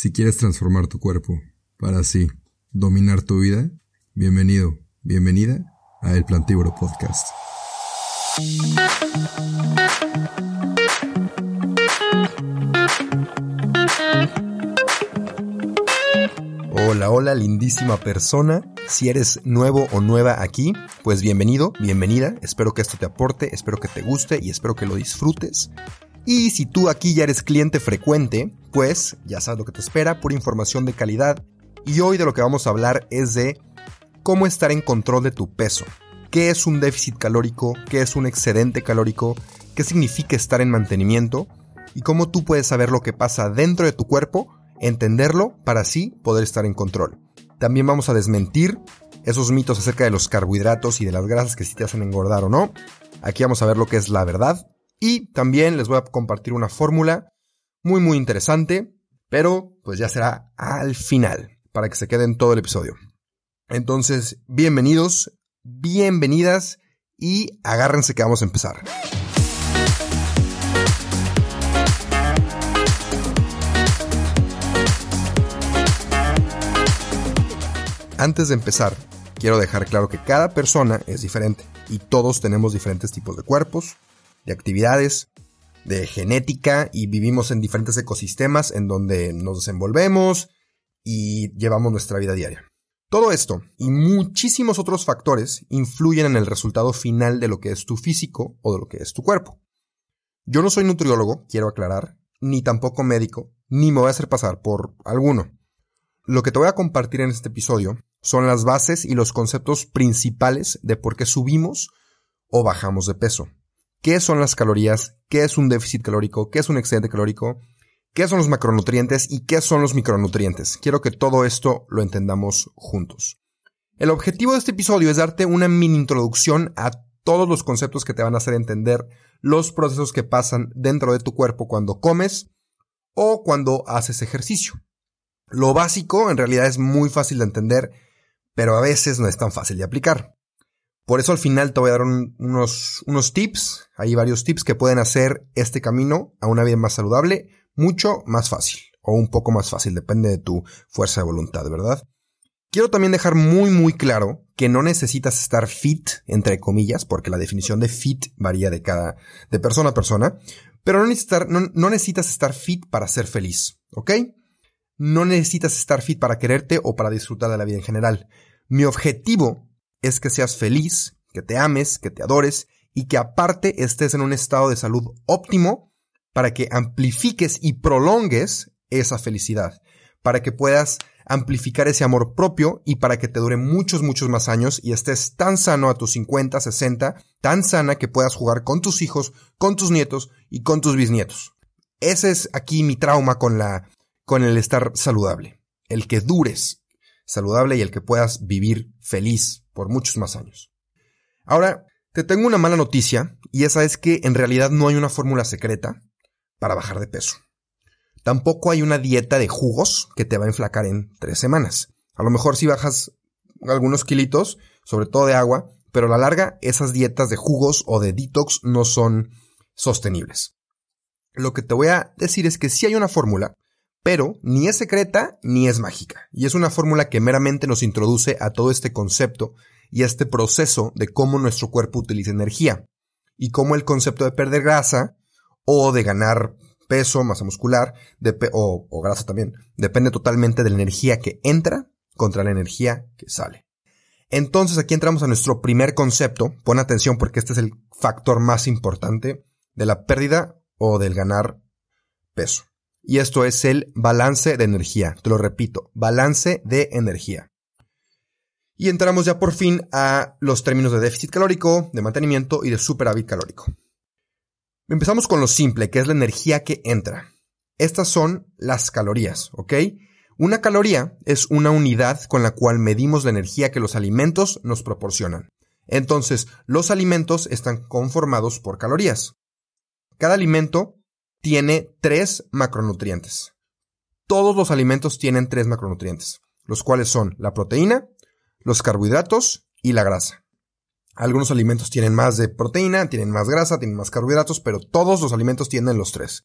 Si quieres transformar tu cuerpo para así dominar tu vida, bienvenido, bienvenida a El Plantívoro Podcast. Hola, hola, lindísima persona. Si eres nuevo o nueva aquí, pues bienvenido, bienvenida. Espero que esto te aporte, espero que te guste y espero que lo disfrutes. Y si tú aquí ya eres cliente frecuente, pues ya sabes lo que te espera, por información de calidad. Y hoy de lo que vamos a hablar es de cómo estar en control de tu peso. ¿Qué es un déficit calórico? ¿Qué es un excedente calórico? ¿Qué significa estar en mantenimiento? Y cómo tú puedes saber lo que pasa dentro de tu cuerpo, entenderlo para así poder estar en control. También vamos a desmentir esos mitos acerca de los carbohidratos y de las grasas que si te hacen engordar o no. Aquí vamos a ver lo que es la verdad y también les voy a compartir una fórmula muy muy interesante, pero pues ya será al final, para que se queden todo el episodio. Entonces, bienvenidos, bienvenidas y agárrense que vamos a empezar. Antes de empezar, quiero dejar claro que cada persona es diferente y todos tenemos diferentes tipos de cuerpos, de actividades, de genética y vivimos en diferentes ecosistemas en donde nos desenvolvemos y llevamos nuestra vida diaria. Todo esto y muchísimos otros factores influyen en el resultado final de lo que es tu físico o de lo que es tu cuerpo. Yo no soy nutriólogo, quiero aclarar, ni tampoco médico, ni me voy a hacer pasar por alguno. Lo que te voy a compartir en este episodio son las bases y los conceptos principales de por qué subimos o bajamos de peso qué son las calorías, qué es un déficit calórico, qué es un excedente calórico, qué son los macronutrientes y qué son los micronutrientes. Quiero que todo esto lo entendamos juntos. El objetivo de este episodio es darte una mini introducción a todos los conceptos que te van a hacer entender los procesos que pasan dentro de tu cuerpo cuando comes o cuando haces ejercicio. Lo básico en realidad es muy fácil de entender, pero a veces no es tan fácil de aplicar. Por eso al final te voy a dar unos, unos tips, hay varios tips que pueden hacer este camino a una vida más saludable mucho más fácil o un poco más fácil, depende de tu fuerza de voluntad, ¿verdad? Quiero también dejar muy muy claro que no necesitas estar fit, entre comillas, porque la definición de fit varía de cada, de persona a persona, pero no necesitas, no, no necesitas estar fit para ser feliz, ¿ok? No necesitas estar fit para quererte o para disfrutar de la vida en general. Mi objetivo es que seas feliz, que te ames, que te adores y que aparte estés en un estado de salud óptimo para que amplifiques y prolongues esa felicidad, para que puedas amplificar ese amor propio y para que te dure muchos, muchos más años y estés tan sano a tus 50, 60, tan sana que puedas jugar con tus hijos, con tus nietos y con tus bisnietos. Ese es aquí mi trauma con la, con el estar saludable. El que dures saludable y el que puedas vivir feliz, por muchos más años. Ahora, te tengo una mala noticia, y esa es que en realidad no hay una fórmula secreta para bajar de peso. Tampoco hay una dieta de jugos que te va a enflacar en tres semanas. A lo mejor si bajas algunos kilitos, sobre todo de agua, pero a la larga esas dietas de jugos o de detox no son sostenibles. Lo que te voy a decir es que sí hay una fórmula, pero ni es secreta ni es mágica. Y es una fórmula que meramente nos introduce a todo este concepto y a este proceso de cómo nuestro cuerpo utiliza energía. Y cómo el concepto de perder grasa o de ganar peso, masa muscular o, o grasa también, depende totalmente de la energía que entra contra la energía que sale. Entonces aquí entramos a nuestro primer concepto. Pon atención porque este es el factor más importante de la pérdida o del ganar peso y esto es el balance de energía. Te lo repito, balance de energía. Y entramos ya por fin a los términos de déficit calórico, de mantenimiento y de superávit calórico. Empezamos con lo simple, que es la energía que entra. Estas son las calorías, ¿ok? Una caloría es una unidad con la cual medimos la energía que los alimentos nos proporcionan. Entonces, los alimentos están conformados por calorías. Cada alimento tiene tres macronutrientes. Todos los alimentos tienen tres macronutrientes, los cuales son la proteína, los carbohidratos y la grasa. Algunos alimentos tienen más de proteína, tienen más grasa, tienen más carbohidratos, pero todos los alimentos tienen los tres.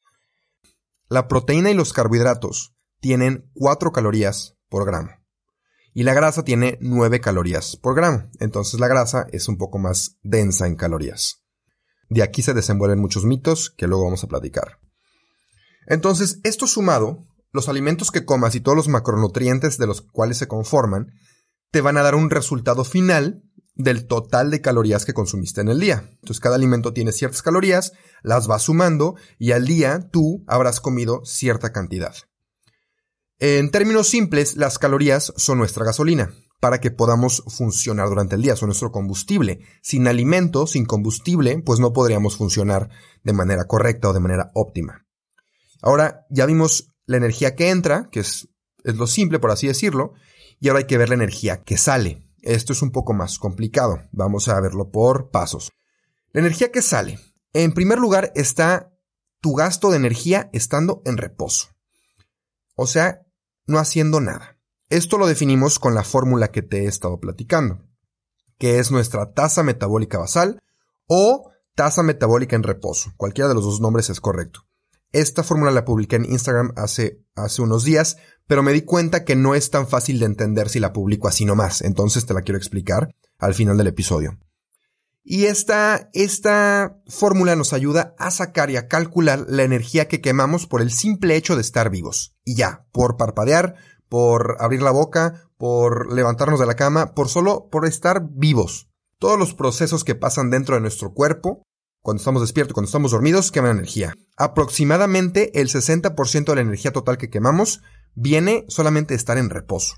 La proteína y los carbohidratos tienen 4 calorías por gramo. Y la grasa tiene 9 calorías por gramo. Entonces la grasa es un poco más densa en calorías. De aquí se desenvuelven muchos mitos que luego vamos a platicar. Entonces, esto sumado, los alimentos que comas y todos los macronutrientes de los cuales se conforman, te van a dar un resultado final del total de calorías que consumiste en el día. Entonces cada alimento tiene ciertas calorías, las vas sumando y al día tú habrás comido cierta cantidad. En términos simples, las calorías son nuestra gasolina para que podamos funcionar durante el día, son nuestro combustible. Sin alimento, sin combustible, pues no podríamos funcionar de manera correcta o de manera óptima. Ahora ya vimos la energía que entra, que es, es lo simple por así decirlo, y ahora hay que ver la energía que sale. Esto es un poco más complicado. Vamos a verlo por pasos. La energía que sale. En primer lugar está tu gasto de energía estando en reposo. O sea, no haciendo nada. Esto lo definimos con la fórmula que te he estado platicando, que es nuestra tasa metabólica basal o tasa metabólica en reposo. Cualquiera de los dos nombres es correcto. Esta fórmula la publiqué en Instagram hace, hace unos días, pero me di cuenta que no es tan fácil de entender si la publico así nomás, entonces te la quiero explicar al final del episodio. Y esta, esta fórmula nos ayuda a sacar y a calcular la energía que quemamos por el simple hecho de estar vivos. Y ya, por parpadear, por abrir la boca, por levantarnos de la cama, por solo por estar vivos. Todos los procesos que pasan dentro de nuestro cuerpo cuando estamos despiertos, cuando estamos dormidos, queman energía. Aproximadamente el 60% de la energía total que quemamos viene solamente de estar en reposo.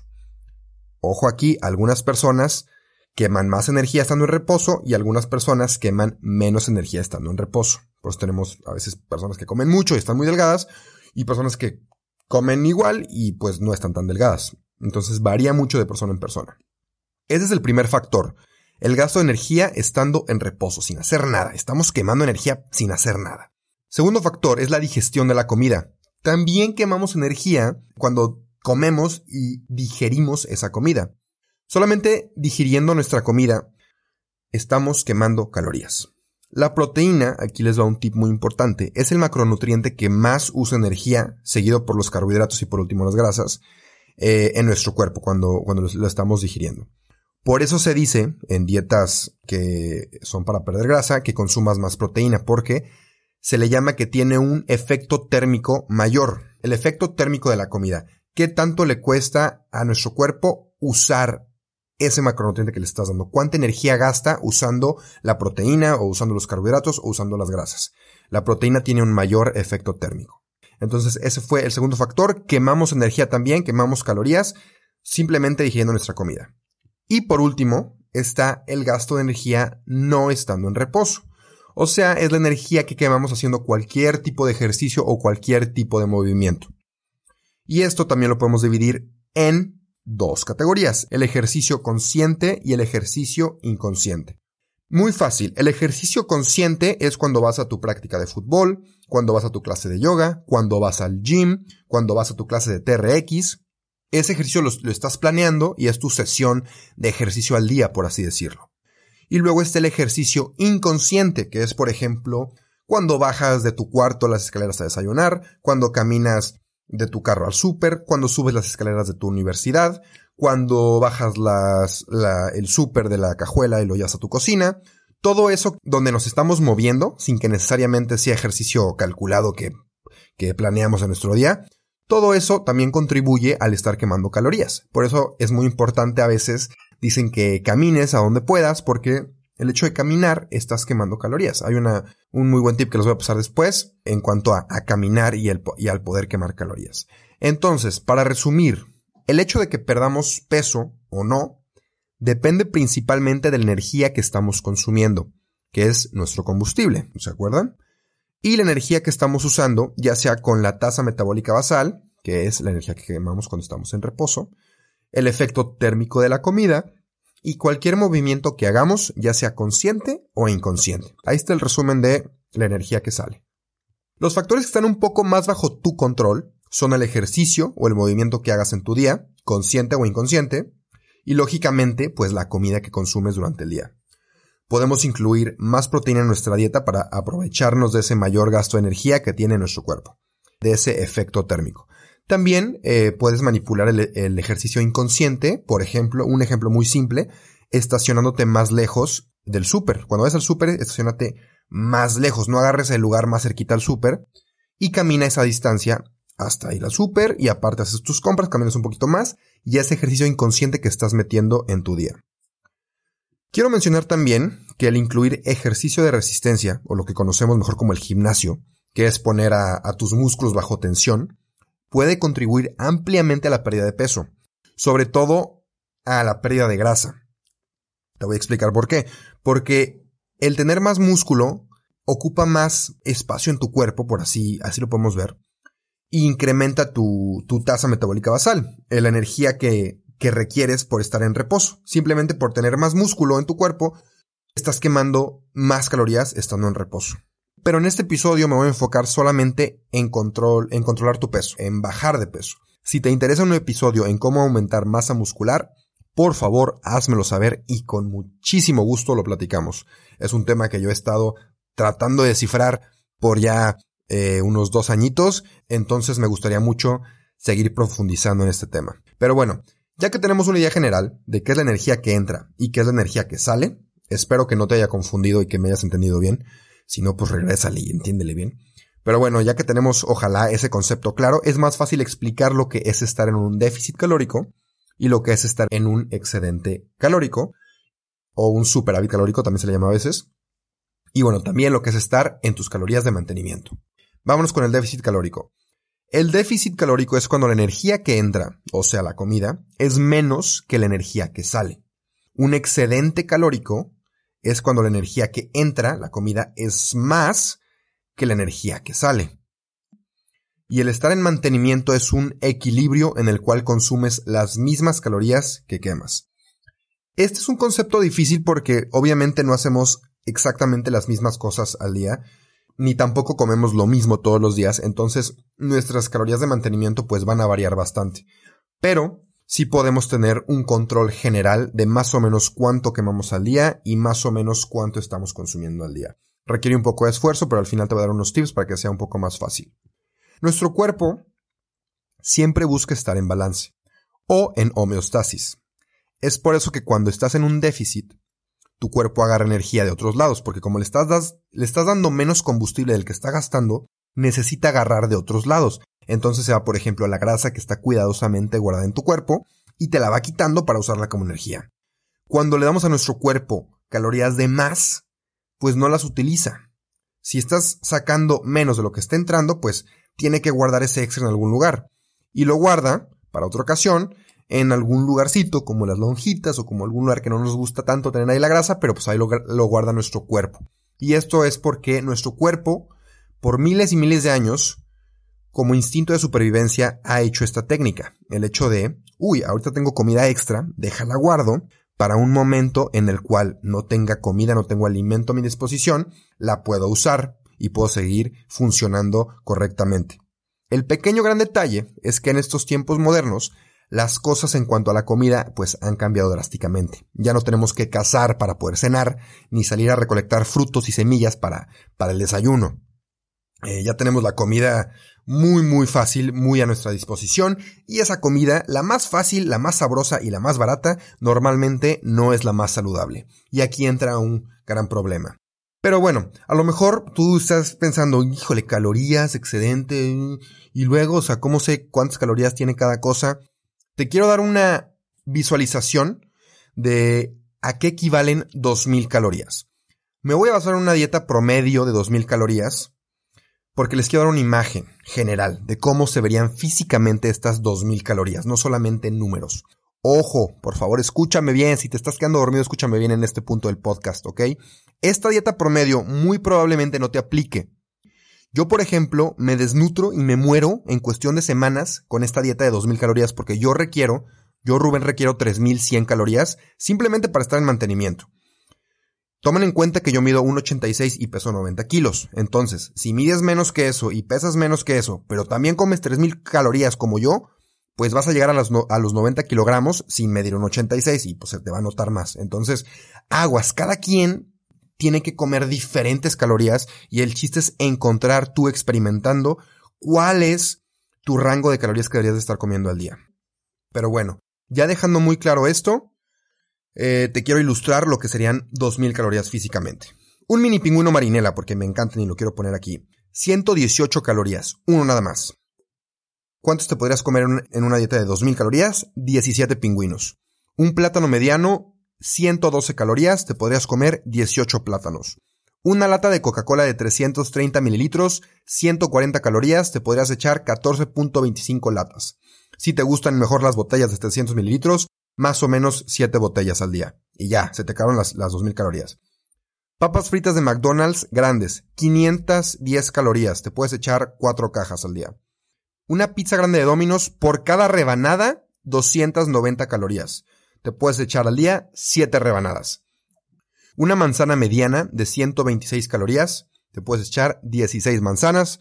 Ojo aquí, algunas personas queman más energía estando en reposo y algunas personas queman menos energía estando en reposo. Pues tenemos a veces personas que comen mucho y están muy delgadas y personas que comen igual y pues no están tan delgadas. Entonces varía mucho de persona en persona. Ese es el primer factor. El gasto de energía estando en reposo, sin hacer nada. Estamos quemando energía sin hacer nada. Segundo factor es la digestión de la comida. También quemamos energía cuando comemos y digerimos esa comida. Solamente digiriendo nuestra comida estamos quemando calorías. La proteína, aquí les va un tip muy importante, es el macronutriente que más usa energía, seguido por los carbohidratos y por último las grasas, eh, en nuestro cuerpo cuando, cuando lo estamos digiriendo. Por eso se dice en dietas que son para perder grasa que consumas más proteína, porque se le llama que tiene un efecto térmico mayor. El efecto térmico de la comida. ¿Qué tanto le cuesta a nuestro cuerpo usar ese macronutriente que le estás dando? ¿Cuánta energía gasta usando la proteína o usando los carbohidratos o usando las grasas? La proteína tiene un mayor efecto térmico. Entonces ese fue el segundo factor. Quemamos energía también, quemamos calorías simplemente digiriendo nuestra comida. Y por último, está el gasto de energía no estando en reposo. O sea, es la energía que quemamos haciendo cualquier tipo de ejercicio o cualquier tipo de movimiento. Y esto también lo podemos dividir en dos categorías, el ejercicio consciente y el ejercicio inconsciente. Muy fácil, el ejercicio consciente es cuando vas a tu práctica de fútbol, cuando vas a tu clase de yoga, cuando vas al gym, cuando vas a tu clase de TRX, ese ejercicio lo, estás planeando y es tu sesión de ejercicio al día, por así decirlo. Y luego está el ejercicio inconsciente, que es, por ejemplo, cuando bajas de tu cuarto las escaleras a desayunar, cuando caminas de tu carro al súper, cuando subes las escaleras de tu universidad, cuando bajas el súper de la cajuela y lo llevas a tu cocina. Todo eso donde nos estamos moviendo, sin que necesariamente sea ejercicio calculado que, que planeamos en nuestro día, todo eso también contribuye al estar quemando calorías. Por eso es muy importante a veces, dicen que camines a donde puedas porque el hecho de caminar estás quemando calorías. Hay una, un muy buen tip que les voy a pasar después en cuanto a, caminar y, y al poder quemar calorías. Entonces, para resumir, el hecho de que perdamos peso o no depende principalmente de la energía que estamos consumiendo, que es nuestro combustible, ¿se acuerdan? Y la energía que estamos usando, ya sea con la tasa metabólica basal, que es la energía que quemamos cuando estamos en reposo, el efecto térmico de la comida y cualquier movimiento que hagamos, ya sea consciente o inconsciente. Ahí está el resumen de la energía que sale. Los factores que están un poco más bajo tu control son el ejercicio o el movimiento que hagas en tu día, consciente o inconsciente, y lógicamente, pues la comida que consumes durante el día podemos incluir más proteína en nuestra dieta para aprovecharnos de ese mayor gasto de energía que tiene nuestro cuerpo, de ese efecto térmico. También eh, puedes manipular el, ejercicio inconsciente, por ejemplo, un ejemplo muy simple, estacionándote más lejos del súper. Cuando vayas al súper, estacionate más lejos, no agarres el lugar más cerquita al súper y camina esa distancia hasta ir al súper y aparte haces tus compras, caminas un poquito más y ese ejercicio inconsciente que estás metiendo en tu día. Quiero mencionar también que el incluir ejercicio de resistencia, o lo que conocemos mejor como el gimnasio, que es poner a, tus músculos bajo tensión, puede contribuir ampliamente a la pérdida de peso, sobre todo a la pérdida de grasa. Te voy a explicar por qué. Porque el tener más músculo ocupa más espacio en tu cuerpo, por así, así lo podemos ver, e incrementa tu, tu tasa metabólica basal, la energía que, que requieres por estar en reposo. Simplemente por tener más músculo en tu cuerpo, estás quemando más calorías estando en reposo. Pero en este episodio me voy a enfocar solamente en control, en controlar tu peso, en bajar de peso. Si te interesa un episodio en cómo aumentar masa muscular, por favor, házmelo saber y con muchísimo gusto lo platicamos. Es un tema que yo he estado tratando de descifrar por ya eh, unos dos añitos, entonces me gustaría mucho seguir profundizando en este tema. Pero bueno, ya que tenemos una idea general de qué es la energía que entra y qué es la energía que sale, espero que no te haya confundido y que me hayas entendido bien. Si no, pues regrésale y entiéndele bien. Pero bueno, ya que tenemos ojalá ese concepto claro, es más fácil explicar lo que es estar en un déficit calórico y lo que es estar en un excedente calórico o un superávit calórico también se le llama a veces. Y bueno, también lo que es estar en tus calorías de mantenimiento. Vámonos con el déficit calórico. El déficit calórico es cuando la energía que entra, o sea, la comida, es menos que la energía que sale. Un excedente calórico es cuando la energía que entra, la comida, es más que la energía que sale y el estar en mantenimiento es un equilibrio en el cual consumes las mismas calorías que quemas. Este es un concepto difícil porque obviamente no hacemos exactamente las mismas cosas al día, ni tampoco comemos lo mismo todos los días, entonces nuestras calorías de mantenimiento pues van a variar bastante. Pero sí podemos tener un control general de más o menos cuánto quemamos al día y más o menos cuánto estamos consumiendo al día. Requiere un poco de esfuerzo, pero al final te voy a dar unos tips para que sea un poco más fácil. Nuestro cuerpo siempre busca estar en balance o en homeostasis. Es por eso que cuando estás en un déficit, tu cuerpo agarra energía de otros lados, porque como le estás, le estás dando menos combustible del que está gastando, necesita agarrar de otros lados. Entonces se va, por ejemplo, a la grasa que está cuidadosamente guardada en tu cuerpo y te la va quitando para usarla como energía. Cuando le damos a nuestro cuerpo calorías de más, pues no las utiliza. Si estás sacando menos de lo que está entrando, pues tiene que guardar ese extra en algún lugar. Y lo guarda, para otra ocasión, en algún lugarcito, como las lonjitas o como algún lugar que no nos gusta tanto tener ahí la grasa, pero pues ahí lo, guarda nuestro cuerpo. Y esto es porque nuestro cuerpo, por miles y miles de años, como instinto de supervivencia, ha hecho esta técnica. El hecho de, uy, ahorita tengo comida extra, déjala guardo, para un momento en el cual no tenga comida, no tengo alimento a mi disposición, la puedo usar y puedo seguir funcionando correctamente. El pequeño gran detalle es que en estos tiempos modernos las cosas en cuanto a la comida pues han cambiado drásticamente. Ya no tenemos que cazar para poder cenar, ni salir a recolectar frutos y semillas para, para el desayuno. Eh, ya tenemos la comida muy muy fácil, muy a nuestra disposición y esa comida, la más fácil, la más sabrosa y la más barata, normalmente no es la más saludable. Y aquí entra un gran problema. Pero bueno, a lo mejor tú estás pensando, híjole, calorías, excedente, y luego, o sea, ¿cómo sé cuántas calorías tiene cada cosa? Te quiero dar una visualización de a qué equivalen 2000 calorías. Me voy a basar en una dieta promedio de 2000 calorías, porque les quiero dar una imagen general de cómo se verían físicamente estas 2000 calorías, no solamente en números. Ojo, por favor, escúchame bien. Si te estás quedando dormido, escúchame bien en este punto del podcast, ¿ok? Esta dieta promedio muy probablemente no te aplique. Yo, por ejemplo, me desnutro y me muero en cuestión de semanas con esta dieta de 2000 calorías porque yo requiero, yo Rubén requiero 3100 calorías simplemente para estar en mantenimiento. Tomen en cuenta que yo mido 1,86 y peso 90 kilos. Entonces, si mides menos que eso y pesas menos que eso, pero también comes 3000 calorías como yo, pues vas a llegar a, los 90 kilogramos sin medir un 86 y pues se te va a notar más. Entonces, aguas, cada quien tiene que comer diferentes calorías y el chiste es encontrar tú experimentando cuál es tu rango de calorías que deberías de estar comiendo al día. Pero bueno, ya dejando muy claro esto, eh, te quiero ilustrar lo que serían 2000 calorías físicamente. Un mini pingüino marinela, porque me encantan y lo quiero poner aquí. 118 calorías, uno nada más. ¿Cuántos te podrías comer en una dieta de 2000 calorías? 17 pingüinos. Un plátano mediano, 112 calorías, te podrías comer 18 plátanos. Una lata de Coca-Cola de 330 mililitros, 140 calorías, te podrías echar 14.25 latas. Si te gustan mejor las botellas de 300 mililitros, más o menos 7 botellas al día. Y ya, se te acabaron las, las 2000 calorías. Papas fritas de McDonald's grandes, 510 calorías, te puedes echar 4 cajas al día. Una pizza grande de Domino's, por cada rebanada, 290 calorías. Te puedes echar al día 7 rebanadas. Una manzana mediana de 126 calorías, te puedes echar 16 manzanas.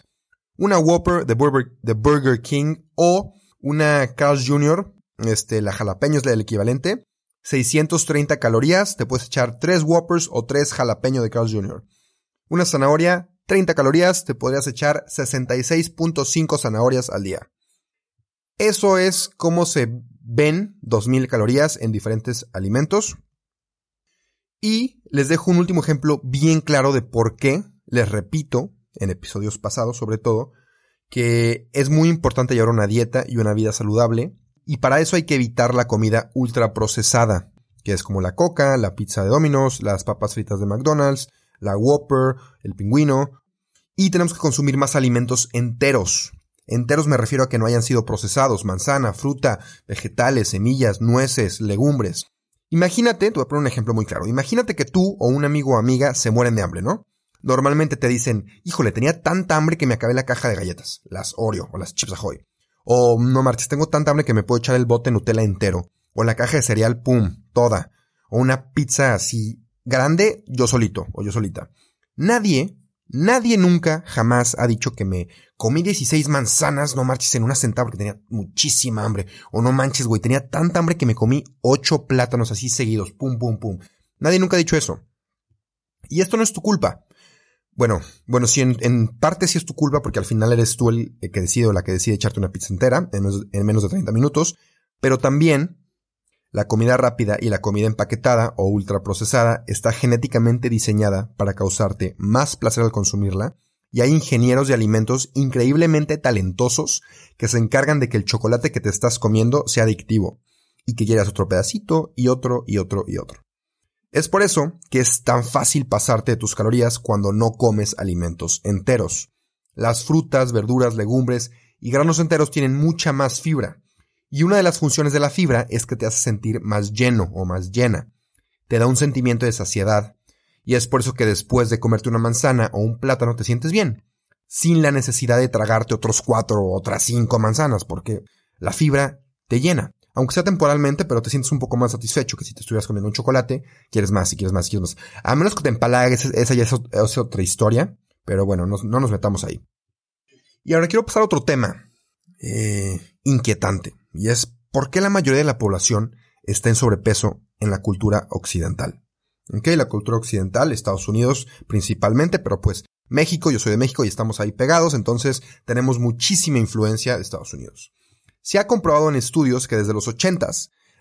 Una Whopper de Burger, King o una Carl's Jr., este, la jalapeño es el equivalente. 630 calorías, te puedes echar 3 Whoppers o 3 jalapeño de Carl's Jr. Una zanahoria, 30 calorías, te podrías echar 66.5 zanahorias al día. Eso es cómo se ven 2000 calorías en diferentes alimentos. Y les dejo un último ejemplo bien claro de por qué, les repito, en episodios pasados sobre todo, que es muy importante llevar una dieta y una vida saludable, y para eso hay que evitar la comida ultraprocesada, que es como la coca, la pizza de Domino's, las papas fritas de McDonald's, la Whopper, el pingüino, y tenemos que consumir más alimentos enteros. Enteros me refiero a que no hayan sido procesados, manzana, fruta, vegetales, semillas, nueces, legumbres. Imagínate, te voy a poner un ejemplo muy claro. Imagínate que tú o un amigo o amiga se mueren de hambre, ¿no? Normalmente te dicen, híjole, tenía tanta hambre que me acabé la caja de galletas, las Oreo o las Chips Ahoy. O no marches, tengo tanta hambre que me puedo echar el bote Nutella entero. O la caja de cereal, pum, toda. O una pizza así grande, yo solito o yo solita. Nadie Nadie nunca jamás ha dicho que me comí 16 manzanas, no marches en una sentada porque tenía muchísima hambre. O no manches, güey, tenía tanta hambre que me comí 8 plátanos así seguidos, pum, pum, pum. Nadie nunca ha dicho eso. Y esto no es tu culpa. Bueno, bueno, sí, en, parte sí es tu culpa porque al final eres tú el, que decide o la que decide echarte una pizza entera en, en menos de 30 minutos, pero también la comida rápida y la comida empaquetada o ultraprocesada está genéticamente diseñada para causarte más placer al consumirla y hay ingenieros de alimentos increíblemente talentosos que se encargan de que el chocolate que te estás comiendo sea adictivo y que quieras otro pedacito y otro y otro y otro. Es por eso que es tan fácil pasarte de tus calorías cuando no comes alimentos enteros. Las frutas, verduras, legumbres y granos enteros tienen mucha más fibra, y una de las funciones de la fibra es que te hace sentir más lleno o más llena. Te da un sentimiento de saciedad. Y es por eso que después de comerte una manzana o un plátano te sientes bien, sin la necesidad de tragarte otros cuatro o otras cinco manzanas, porque la fibra te llena. Aunque sea temporalmente, pero te sientes un poco más satisfecho que si te estuvieras comiendo un chocolate, quieres más y quieres más y quieres más. A menos que te empalagues, esa ya es, otra historia, pero bueno, no, no, nos metamos ahí. Y ahora quiero pasar a otro tema eh, inquietante y es por qué la mayoría de la población está en sobrepeso en la cultura occidental. Ok, la cultura occidental, Estados Unidos principalmente, pero pues México, yo soy de México y estamos ahí pegados, entonces tenemos muchísima influencia de Estados Unidos. Se ha comprobado en estudios que desde los 80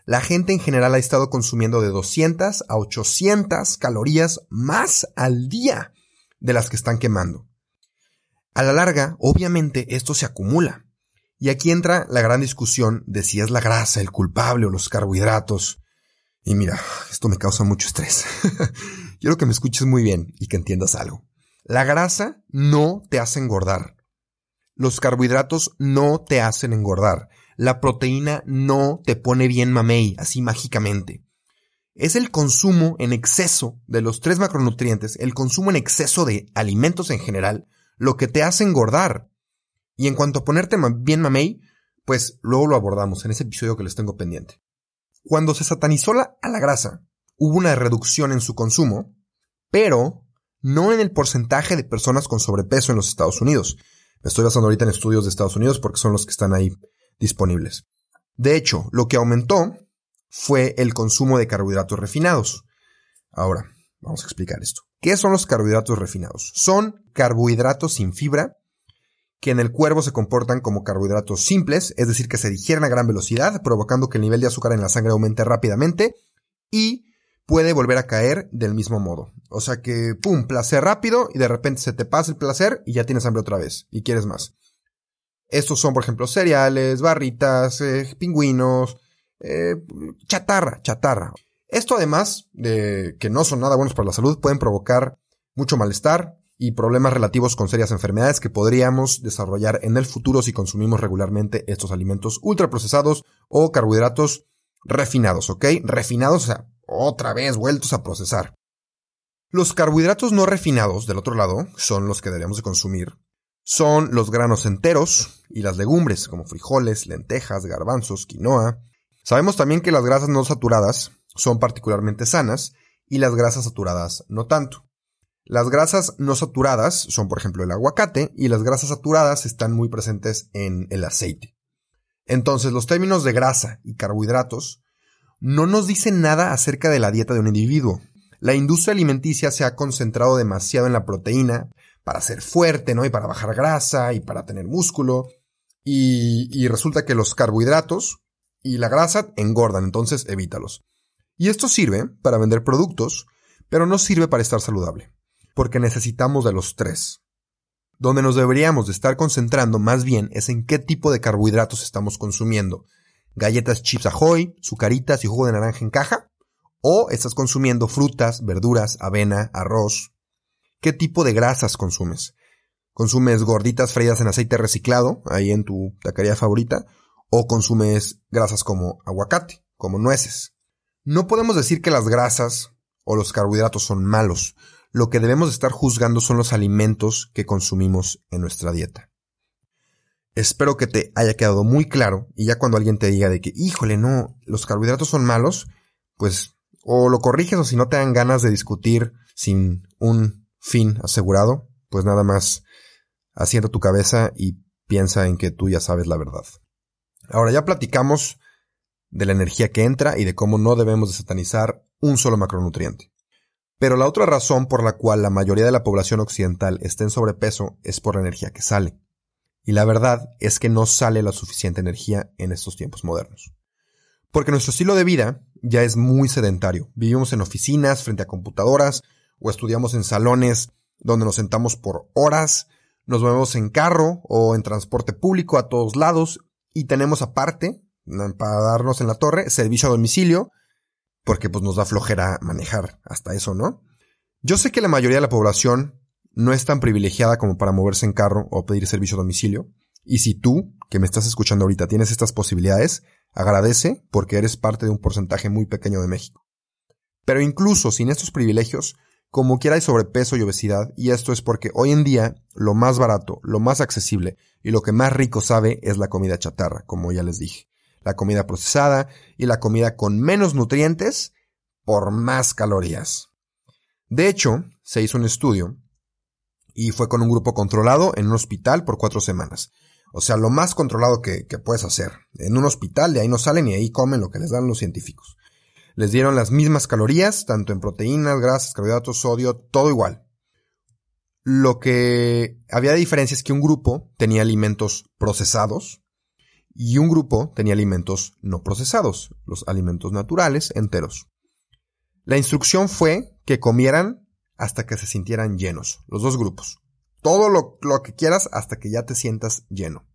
la gente en general ha estado consumiendo de 200 a 800 calorías más al día de las que están quemando. A la larga, obviamente, esto se acumula. Y aquí entra la gran discusión de si es la grasa el culpable o los carbohidratos. Y mira, esto me causa mucho estrés. Quiero que me escuches muy bien y que entiendas algo. La grasa no te hace engordar. Los carbohidratos no te hacen engordar. La proteína no te pone bien mamey, así mágicamente. Es el consumo en exceso de los tres macronutrientes, el consumo en exceso de alimentos en general, lo que te hace engordar. Y en cuanto a ponerte bien mamey, pues luego lo abordamos en ese episodio que les tengo pendiente. Cuando se satanizó la, a la grasa, hubo una reducción en su consumo, pero no en el porcentaje de personas con sobrepeso en los Estados Unidos. Me estoy basando ahorita en estudios de Estados Unidos porque son los que están ahí disponibles. De hecho, lo que aumentó fue el consumo de carbohidratos refinados. Ahora, vamos a explicar esto. ¿Qué son los carbohidratos refinados? Son carbohidratos sin fibra que en el cuervo se comportan como carbohidratos simples, es decir, que se digieren a gran velocidad, provocando que el nivel de azúcar en la sangre aumente rápidamente y puede volver a caer del mismo modo. O sea que, pum, placer rápido y de repente se te pasa el placer y ya tienes hambre otra vez y quieres más. Estos son, por ejemplo, cereales, barritas, eh, pingüinos, eh, chatarra, chatarra. Esto además de que no son nada buenos para la salud, pueden provocar mucho malestar, y problemas relativos con serias enfermedades que podríamos desarrollar en el futuro si consumimos regularmente estos alimentos ultraprocesados o carbohidratos refinados, ¿ok? Refinados, o sea, otra vez vueltos a procesar. Los carbohidratos no refinados, del otro lado, son los que deberíamos de consumir. Son los granos enteros y las legumbres, como frijoles, lentejas, garbanzos, quinoa. Sabemos también que las grasas no saturadas son particularmente sanas y las grasas saturadas no tanto. Las grasas no saturadas son, por ejemplo, el aguacate y las grasas saturadas están muy presentes en el aceite. Entonces, los términos de grasa y carbohidratos no nos dicen nada acerca de la dieta de un individuo. La industria alimenticia se ha concentrado demasiado en la proteína para ser fuerte, ¿no? Y para bajar grasa y para tener músculo. Y, resulta que los carbohidratos y la grasa engordan, entonces evítalos. Y esto sirve para vender productos, pero no sirve para estar saludable porque necesitamos de los tres. Donde nos deberíamos de estar concentrando más bien es en qué tipo de carbohidratos estamos consumiendo. Galletas chips ahoy, sucaritas y jugo de naranja en caja. O estás consumiendo frutas, verduras, avena, arroz. ¿Qué tipo de grasas consumes? ¿Consumes gorditas freídas en aceite reciclado, ahí en tu taquería favorita? ¿O consumes grasas como aguacate, como nueces? No podemos decir que las grasas o los carbohidratos son malos lo que debemos estar juzgando son los alimentos que consumimos en nuestra dieta. Espero que te haya quedado muy claro y ya cuando alguien te diga de que, híjole, no, los carbohidratos son malos, pues o lo corriges o si no te dan ganas de discutir sin un fin asegurado, pues nada más asienta tu cabeza y piensa en que tú ya sabes la verdad. Ahora ya platicamos de la energía que entra y de cómo no debemos de satanizar un solo macronutriente. Pero la otra razón por la cual la mayoría de la población occidental está en sobrepeso es por la energía que sale. Y la verdad es que no sale la suficiente energía en estos tiempos modernos. Porque nuestro estilo de vida ya es muy sedentario. Vivimos en oficinas, frente a computadoras, o estudiamos en salones donde nos sentamos por horas, nos movemos en carro o en transporte público a todos lados, y tenemos aparte, para darnos en la torre, servicio a domicilio, porque pues nos da flojera manejar hasta eso, ¿no? Yo sé que la mayoría de la población no es tan privilegiada como para moverse en carro o pedir servicio a domicilio, y si tú, que me estás escuchando ahorita, tienes estas posibilidades, agradece porque eres parte de un porcentaje muy pequeño de México. Pero incluso sin estos privilegios, como quiera hay sobrepeso y obesidad, y esto es porque hoy en día lo más barato, lo más accesible y lo que más rico sabe es la comida chatarra, como ya les dije la comida procesada y la comida con menos nutrientes por más calorías. De hecho, se hizo un estudio y fue con un grupo controlado en un hospital por cuatro semanas. O sea, lo más controlado que, puedes hacer. En un hospital de ahí no salen y ahí comen lo que les dan los científicos. Les dieron las mismas calorías, tanto en proteínas, grasas, carbohidratos, sodio, todo igual. Lo que había de diferencia es que un grupo tenía alimentos procesados, y un grupo tenía alimentos no procesados, los alimentos naturales enteros. La instrucción fue que comieran hasta que se sintieran llenos, los dos grupos. Todo lo, que quieras hasta que ya te sientas lleno.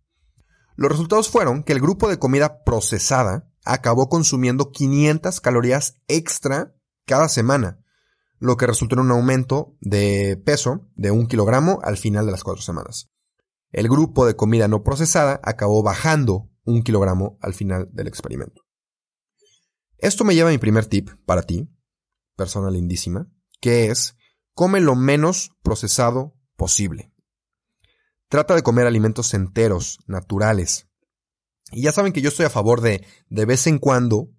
Los resultados fueron que el grupo de comida procesada acabó consumiendo 500 calorías extra cada semana, lo que resultó en un aumento de peso de un kilogramo al final de las cuatro semanas. El grupo de comida no procesada acabó bajando un kilogramo al final del experimento. Esto me lleva a mi primer tip para ti, persona lindísima, que es come lo menos procesado posible. Trata de comer alimentos enteros, naturales. Y ya saben que yo estoy a favor de de vez en cuando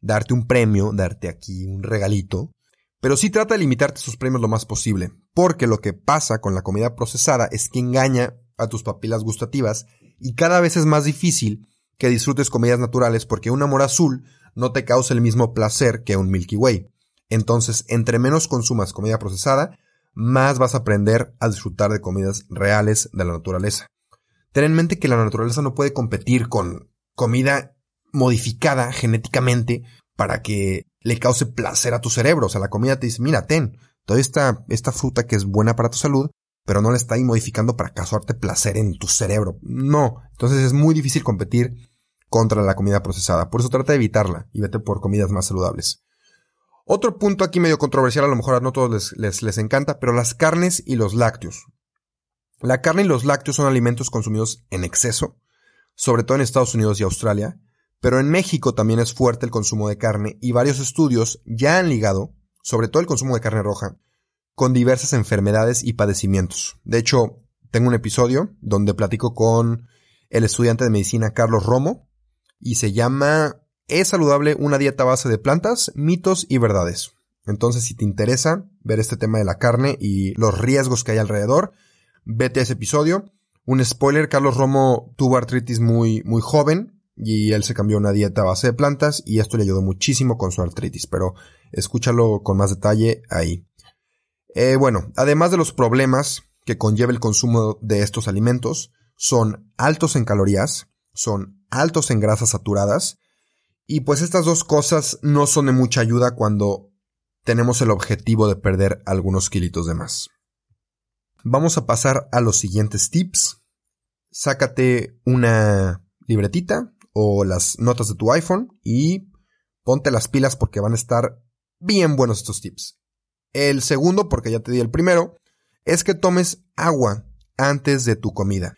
darte un premio, darte aquí un regalito, pero sí trata de limitarte sus premios lo más posible, porque lo que pasa con la comida procesada es que engaña a tus papilas gustativas y cada vez es más difícil que disfrutes comidas naturales porque un amor azul no te causa el mismo placer que un Milky Way. Entonces, entre menos consumas comida procesada, más vas a aprender a disfrutar de comidas reales de la naturaleza. ten en mente que la naturaleza no puede competir con comida modificada genéticamente para que le cause placer a tu cerebro. O sea, la comida te dice, mira, ten, toda esta, esta fruta que es buena para tu salud, pero no la está ahí modificando para causarte placer en tu cerebro. No. Entonces es muy difícil competir contra la comida procesada. Por eso trata de evitarla y vete por comidas más saludables. Otro punto aquí medio controversial, a lo mejor a no todos les, les, les encanta, pero las carnes y los lácteos. La carne y los lácteos son alimentos consumidos en exceso, sobre todo en Estados Unidos y Australia, pero en México también es fuerte el consumo de carne y varios estudios ya han ligado, sobre todo el consumo de carne roja, con diversas enfermedades y padecimientos. De hecho, tengo un episodio donde platico con el estudiante de medicina Carlos Romo y se llama ¿Es saludable una dieta base de plantas, mitos y verdades? Entonces, si te interesa ver este tema de la carne y los riesgos que hay alrededor, vete a ese episodio. Un spoiler, Carlos Romo tuvo artritis muy, muy joven y él se cambió a una dieta base de plantas y esto le ayudó muchísimo con su artritis, pero escúchalo con más detalle ahí. Eh, bueno, además de los problemas que conlleva el consumo de estos alimentos, son altos en calorías, son altos en grasas saturadas, y pues estas dos cosas no son de mucha ayuda cuando tenemos el objetivo de perder algunos kilitos de más. Vamos a pasar a los siguientes tips. Sácate una libretita o las notas de tu iPhone y ponte las pilas porque van a estar bien buenos estos tips. El segundo, porque ya te di el primero, es que tomes agua antes de tu comida.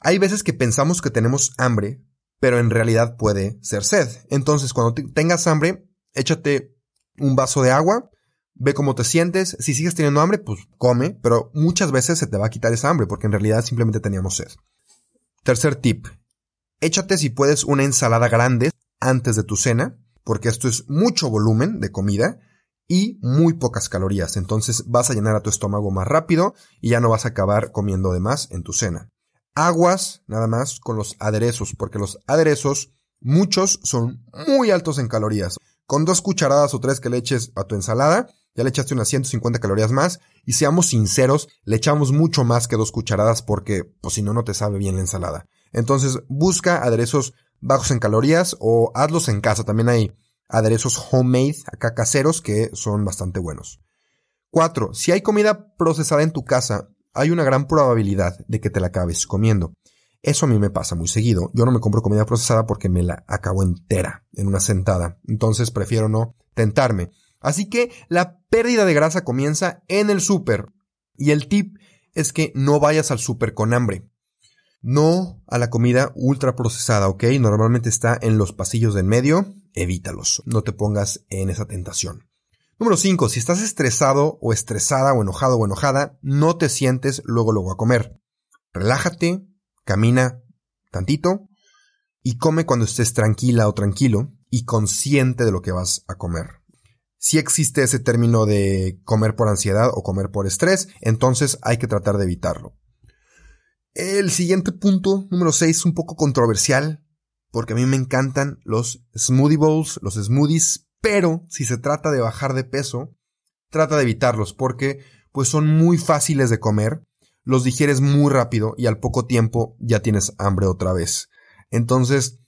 Hay veces que pensamos que tenemos hambre, pero en realidad puede ser sed. Entonces, cuando tengas hambre, échate un vaso de agua, ve cómo te sientes. Si sigues teniendo hambre, pues come, pero muchas veces se te va a quitar esa hambre porque en realidad simplemente teníamos sed. Tercer tip. Échate si puedes una ensalada grande antes de tu cena, porque esto es mucho volumen de comida y muy pocas calorías. Entonces vas a llenar a tu estómago más rápido y ya no vas a acabar comiendo de más en tu cena. Aguas, nada más, con los aderezos, porque los aderezos, muchos son muy altos en calorías. Con dos cucharadas o tres que le eches a tu ensalada, ya le echaste unas 150 calorías más. Y seamos sinceros, le echamos mucho más que dos cucharadas porque, pues si no, no te sabe bien la ensalada. Entonces, busca aderezos bajos en calorías o hazlos en casa. También hay aderezos homemade, acá caseros, que son bastante buenos. 4. Si hay comida procesada en tu casa, hay una gran probabilidad de que te la acabes comiendo. Eso a mí me pasa muy seguido. Yo no me compro comida procesada porque me la acabo entera en una sentada. Entonces prefiero no tentarme. Así que la pérdida de grasa comienza en el súper. Y el tip es que no vayas al súper con hambre. No a la comida ultra procesada, ¿ok? Normalmente está en los pasillos del medio evítalos. No te pongas en esa tentación. Número 5. Si estás estresado o estresada o enojado o enojada, no te sientes luego luego a comer. Relájate, camina tantito y come cuando estés tranquila o tranquilo y consciente de lo que vas a comer. Si existe ese término de comer por ansiedad o comer por estrés, entonces hay que tratar de evitarlo. El siguiente punto, número 6, es un poco controversial, porque a mí me encantan los smoothie bowls, los smoothies, pero si se trata de bajar de peso, trata de evitarlos porque pues son muy fáciles de comer, los digieres muy rápido y al poco tiempo ya tienes hambre otra vez. Entonces,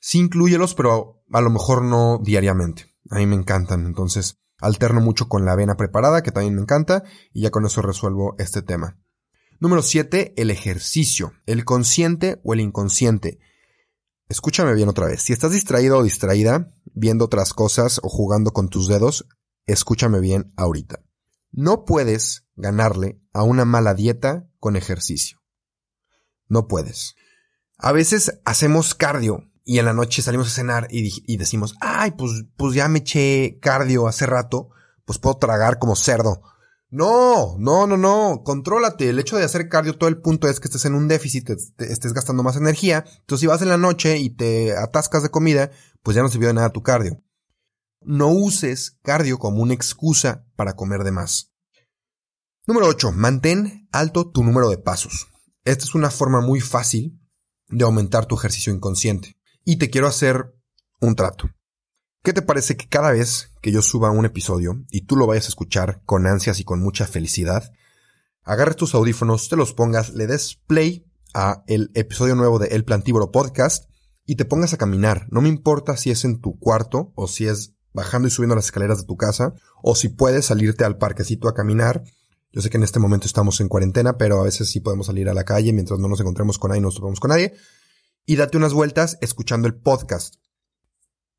sí incluyelos, pero a lo mejor no diariamente. A mí me encantan, entonces alterno mucho con la avena preparada, que también me encanta, y ya con eso resuelvo este tema. Número 7, el ejercicio, el consciente o el inconsciente. Escúchame bien otra vez. Si estás distraído o distraída, viendo otras cosas o jugando con tus dedos, escúchame bien ahorita. No puedes ganarle a una mala dieta con ejercicio. No puedes. A veces hacemos cardio y en la noche salimos a cenar y, y, decimos, ay, pues, pues ya me eché cardio hace rato, pues puedo tragar como cerdo. No, no, no, no, contrólate. El hecho de hacer cardio, todo el punto es que estés en un déficit, estés gastando más energía. Entonces, si vas en la noche y te atascas de comida, pues ya no sirvió de nada tu cardio. No uses cardio como una excusa para comer de más. Número 8. Mantén alto tu número de pasos. Esta es una forma muy fácil de aumentar tu ejercicio inconsciente. Y te quiero hacer un trato. ¿Qué te parece que cada vez que yo suba un episodio y tú lo vayas a escuchar con ansias y con mucha felicidad, agarres tus audífonos, te los pongas, le des play a el episodio nuevo de El Plantívoro Podcast y te pongas a caminar. No me importa si es en tu cuarto o si es bajando y subiendo las escaleras de tu casa o si puedes salirte al parquecito a caminar. Yo sé que en este momento estamos en cuarentena, pero a veces sí podemos salir a la calle mientras no nos encontremos con nadie, no nos con nadie. Y date unas vueltas escuchando el podcast.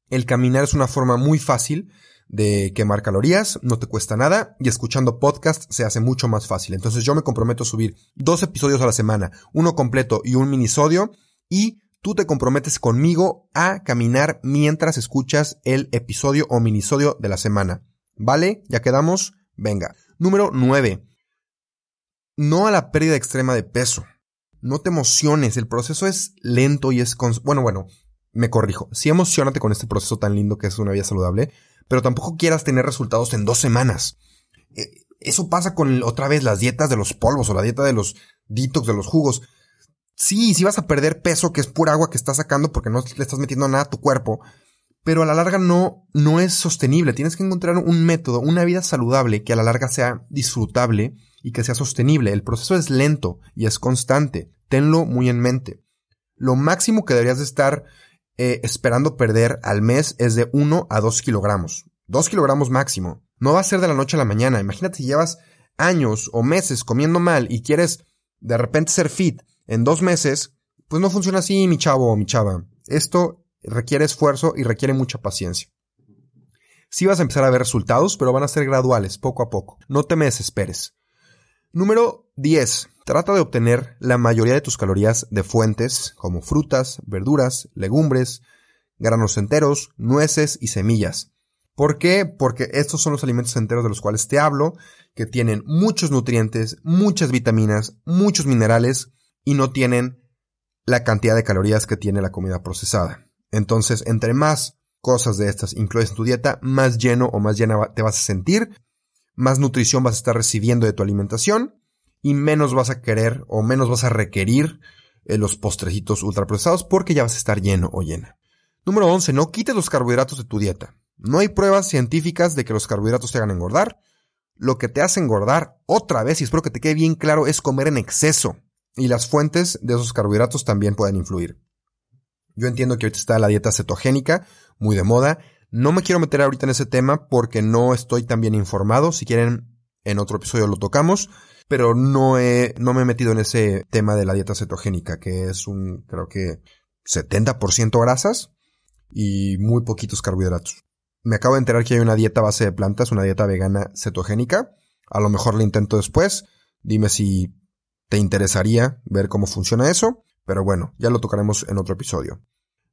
El caminar es una forma muy fácil de quemar calorías, no te cuesta nada y escuchando podcast se hace mucho más fácil. Entonces yo me comprometo a subir dos episodios a la semana, uno completo y un minisodio y tú te comprometes conmigo a caminar mientras escuchas el episodio o minisodio de la semana. ¿Vale? ¿Ya quedamos? Venga. Número 9. No a la pérdida extrema de peso. No te emociones, el proceso es lento y es... Bueno, bueno, me corrijo. Sí emocionate con este proceso tan lindo que es una vida saludable, pero tampoco quieras tener resultados en dos semanas. Eh, eso pasa con otra vez las dietas de los polvos o la dieta de los detox de los jugos. Sí, sí vas a perder peso, que es pura agua que estás sacando porque no le estás metiendo nada a tu cuerpo, pero a la larga no, no es sostenible. Tienes que encontrar un método, una vida saludable que a la larga sea disfrutable y que sea sostenible. El proceso es lento y es constante. Tenlo muy en mente. Lo máximo que deberías de estar eh, esperando perder al mes es de 1 a 2 kilogramos. 2 kilogramos máximo. No va a ser de la noche a la mañana. Imagínate si llevas años o meses comiendo mal y quieres de repente ser fit en dos meses, pues no funciona así, mi chavo o mi chava. Esto requiere esfuerzo y requiere mucha paciencia. Sí vas a empezar a ver resultados, pero van a ser graduales, poco a poco. No te me desesperes. Número 10. Trata de obtener la mayoría de tus calorías de fuentes como frutas, verduras, legumbres, granos enteros, nueces y semillas. ¿Por qué? Porque estos son los alimentos enteros de los cuales te hablo, que tienen muchos nutrientes, muchas vitaminas, muchos minerales y no tienen la cantidad de calorías que tiene la comida procesada. Entonces, entre más cosas de estas incluyes en tu dieta, más lleno o más llena te vas a sentir, más nutrición vas a estar recibiendo de tu alimentación y menos vas a querer o menos vas a requerir eh, los postrecitos ultraprocesados porque ya vas a estar lleno o llena. Número 11. No quites los carbohidratos de tu dieta. No hay pruebas científicas de que los carbohidratos te hagan engordar. Lo que te hace engordar, otra vez, y espero que te quede bien claro, es comer en exceso y las fuentes de esos carbohidratos también pueden influir. Yo entiendo que ahorita está la dieta cetogénica, muy de moda. No me quiero meter ahorita en ese tema porque no estoy tan bien informado. Si quieren, en otro episodio lo tocamos. Pero no, he, no me he metido en ese tema de la dieta cetogénica, que es un, creo que, 70% grasas y muy poquitos carbohidratos. Me acabo de enterar que hay una dieta base de plantas, una dieta vegana cetogénica. A lo mejor la intento después. Dime si te interesaría ver cómo funciona eso, pero bueno, ya lo tocaremos en otro episodio.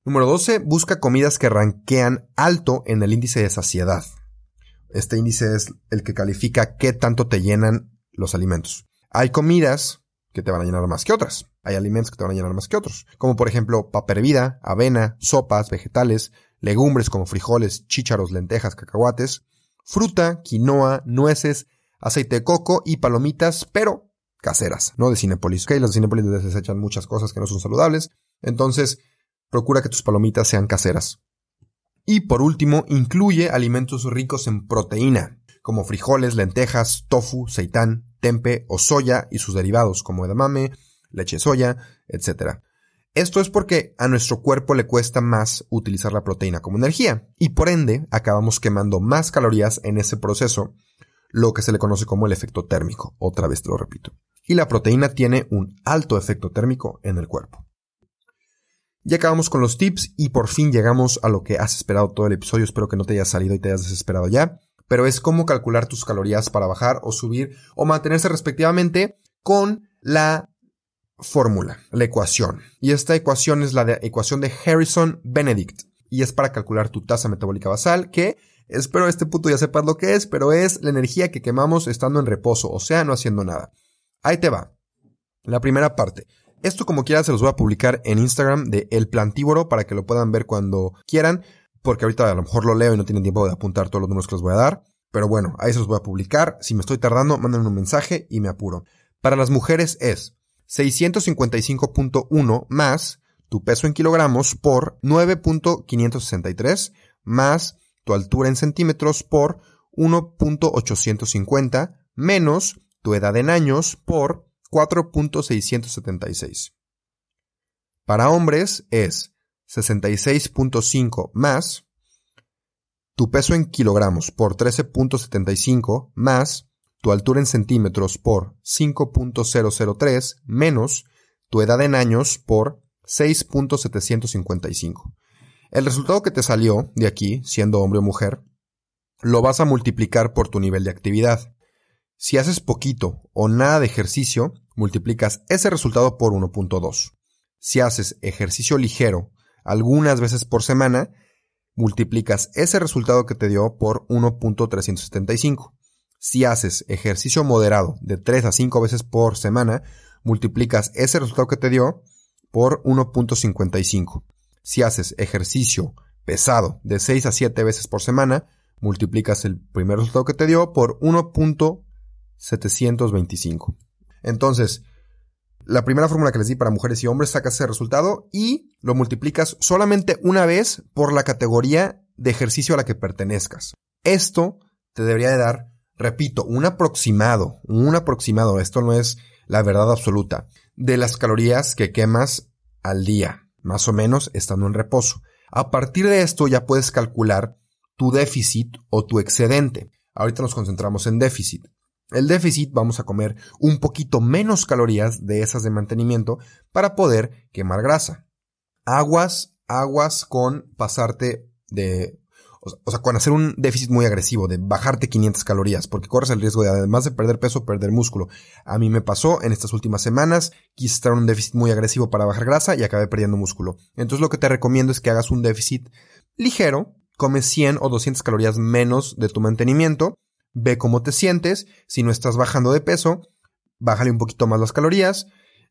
Número 12. Busca comidas que ranquean alto en el índice de saciedad. Este índice es el que califica qué tanto te llenan los alimentos. Hay comidas que te van a llenar más que otras. Hay alimentos que te van a llenar más que otros. Como por ejemplo papa hervida, avena, sopas, vegetales, legumbres como frijoles, chícharos, lentejas, cacahuates, fruta, quinoa, nueces, aceite de coco y palomitas, pero caseras, ¿no? De Cinepolis. Ok, los de Cinepolis desechan muchas cosas que no son saludables. Entonces, procura que tus palomitas sean caseras. Y por último, incluye alimentos ricos en proteína, como frijoles, lentejas, tofu, seitán, tempe o soya y sus derivados, como edamame, leche de soya, etc. Esto es porque a nuestro cuerpo le cuesta más utilizar la proteína como energía, y por ende acabamos quemando más calorías en ese proceso, lo que se le conoce como el efecto térmico. Otra vez te lo repito y la proteína tiene un alto efecto térmico en el cuerpo. Ya acabamos con los tips y por fin llegamos a lo que has esperado todo el episodio. Espero que no te haya salido y te hayas desesperado ya. Pero es cómo calcular tus calorías para bajar o subir o mantenerse respectivamente con la fórmula, la ecuación. Y esta ecuación es la ecuación de Harrison-Benedict. Y es para calcular tu tasa metabólica basal, que espero este punto ya sepas lo que es, pero es la energía que quemamos estando en reposo, o sea, no haciendo nada. Ahí te va. La primera parte. Esto como quiera se los voy a publicar en Instagram de El Plantívoro para que lo puedan ver cuando quieran, porque ahorita a lo mejor lo leo y no tienen tiempo de apuntar todos los números que les voy a dar. Pero bueno, ahí se los voy a publicar. Si me estoy tardando, mándenme un mensaje y me apuro. Para las mujeres es 655.1 más tu peso en kilogramos por 9.563 más tu altura en centímetros por 1.850 menos tu edad en años por 4.676. Para hombres es 66.5 más tu peso en kilogramos por 13.75 más tu altura en centímetros por 5.003 menos tu edad en años por 6.755. El resultado que te salió de aquí, siendo hombre o mujer, lo vas a multiplicar por tu nivel de actividad. Si haces poquito o nada de ejercicio, multiplicas ese resultado por 1.2. Si haces ejercicio ligero algunas veces por semana, multiplicas ese resultado que te dio por 1.375. Si haces ejercicio moderado de 3 a 5 veces por semana, multiplicas ese resultado que te dio por 1.55. Si haces ejercicio pesado de 6 a 7 veces por semana, multiplicas el primer resultado que te dio por 1.725. Entonces, la primera fórmula que les di para mujeres y hombres, sacas ese resultado y lo multiplicas solamente una vez por la categoría de ejercicio a la que pertenezcas. Esto te debería de dar, repito, un aproximado, un aproximado, esto no es la verdad absoluta, de las calorías que quemas al día más o menos estando en reposo. A partir de esto ya puedes calcular tu déficit o tu excedente. Ahorita nos concentramos en déficit. El déficit vamos a comer un poquito menos calorías de esas de mantenimiento para poder quemar grasa. Aguas, aguas con pasarte de o sea, con hacer un déficit muy agresivo, de bajarte 500 calorías, porque corres el riesgo de, además de perder peso, perder músculo. A mí me pasó en estas últimas semanas, quise estar en un déficit muy agresivo para bajar grasa y acabé perdiendo músculo. Entonces lo que te recomiendo es que hagas un déficit ligero, come 100 o 200 calorías menos de tu mantenimiento, ve cómo te sientes, si no estás bajando de peso, bájale un poquito más las calorías,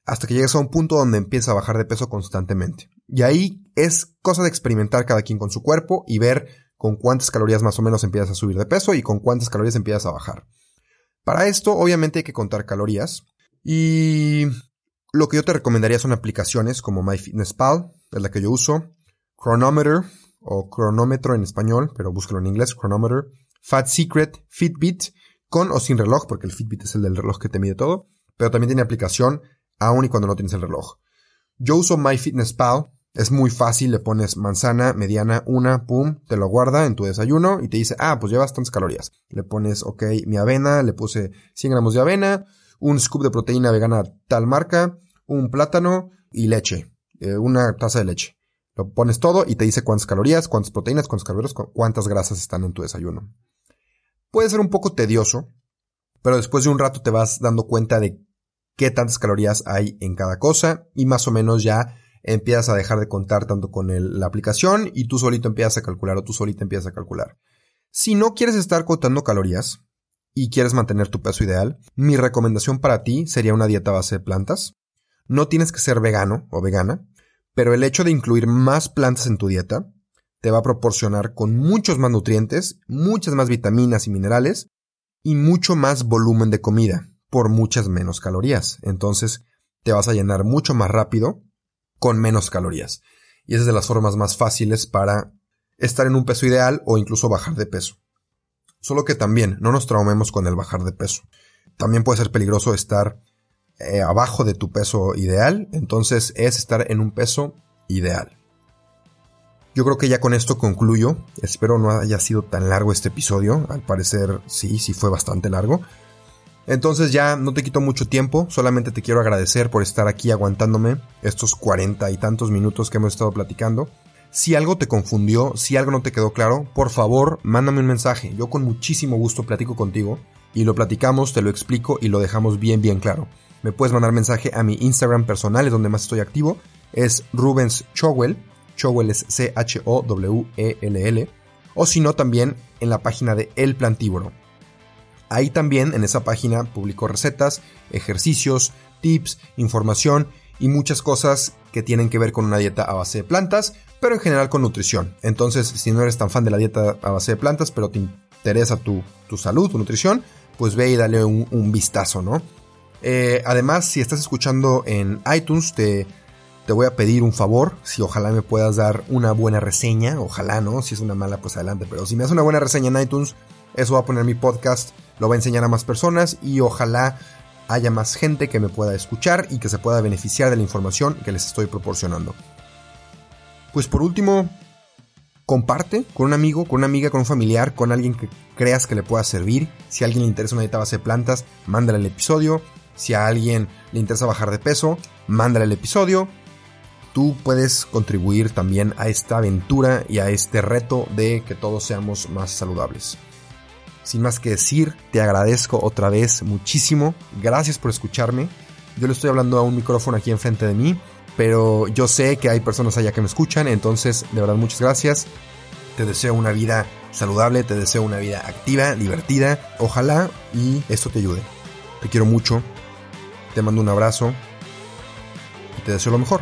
hasta que llegues a un punto donde empieza a bajar de peso constantemente. Y ahí es cosa de experimentar cada quien con su cuerpo y ver con cuántas calorías más o menos empiezas a subir de peso y con cuántas calorías empiezas a bajar. Para esto, obviamente hay que contar calorías y lo que yo te recomendaría son aplicaciones como MyFitnessPal, es la que yo uso, Chronometer o cronómetro en español, pero búscalo en inglés, Chronometer, Fat Secret, Fitbit, con o sin reloj, porque el Fitbit es el del reloj que te mide todo, pero también tiene aplicación aún y cuando no tienes el reloj. Yo uso MyFitnessPal es muy fácil, le pones manzana, mediana, una, pum, te lo guarda en tu desayuno y te dice, ah, pues llevas tantas calorías. Le pones, ok, mi avena, le puse 100 gramos de avena, un scoop de proteína vegana tal marca, un plátano y leche, eh, una taza de leche. Lo pones todo y te dice cuántas calorías, cuántas proteínas, cuántos carbohidratos, cuántas grasas están en tu desayuno. Puede ser un poco tedioso, pero después de un rato te vas dando cuenta de qué tantas calorías hay en cada cosa y más o menos ya empiezas a dejar de contar tanto con la aplicación y tú solito empiezas a calcular o tú solita empiezas a calcular. Si no quieres estar contando calorías y quieres mantener tu peso ideal, mi recomendación para ti sería una dieta base de plantas. No tienes que ser vegano o vegana, pero el hecho de incluir más plantas en tu dieta te va a proporcionar con muchos más nutrientes, muchas más vitaminas y minerales y mucho más volumen de comida por muchas menos calorías. Entonces te vas a llenar mucho más rápido con menos calorías. Y esa es de las formas más fáciles para estar en un peso ideal o incluso bajar de peso. Solo que también no nos traumemos con el bajar de peso. También puede ser peligroso estar eh, abajo de tu peso ideal, entonces es estar en un peso ideal. Yo creo que ya con esto concluyo. Espero no haya sido tan largo este episodio. Al parecer sí, sí fue bastante largo. Entonces ya no te quito mucho tiempo, solamente te quiero agradecer por estar aquí aguantándome estos cuarenta y tantos minutos que hemos estado platicando. Si algo te confundió, si algo no te quedó claro, por favor, mándame un mensaje. Yo con muchísimo gusto platico contigo y lo platicamos, te lo explico y lo dejamos bien bien claro. Me puedes mandar mensaje a mi Instagram personal, es donde más estoy activo, es Rubens Chowell, Chowell es C-H-O-W-E-L-L, o si no también en la página de El Plantíboro Ahí también en esa página publico recetas, ejercicios, tips, información y muchas cosas que tienen que ver con una dieta a base de plantas, pero en general con nutrición. Entonces, si no eres tan fan de la dieta a base de plantas, pero te interesa tu, salud, tu nutrición, pues ve y dale un, vistazo, ¿no? Eh, además, si estás escuchando en iTunes, te, te voy a pedir un favor, si ojalá me puedas dar una buena reseña, ojalá, ¿no? Si es una mala, pues adelante, pero si me das una buena reseña en iTunes, eso va a poner mi podcast, lo va a enseñar a más personas y ojalá haya más gente que me pueda escuchar y que se pueda beneficiar de la información que les estoy proporcionando. Pues por último, comparte con un amigo, con una amiga, con un familiar, con alguien que creas que le pueda servir. Si a alguien le interesa una dieta base de plantas, mándale el episodio. Si a alguien le interesa bajar de peso, mándale el episodio. Tú puedes contribuir también a esta aventura y a este reto de que todos seamos más saludables. Sin más que decir, te agradezco otra vez muchísimo. Gracias por escucharme. Yo le estoy hablando a un micrófono aquí enfrente de mí pero yo sé que hay personas allá que me escuchan, entonces de verdad muchas gracias. Te deseo una vida saludable, te deseo una vida activa, divertida, ojalá y esto te ayude. Te quiero mucho, te mando un abrazo y te deseo lo mejor.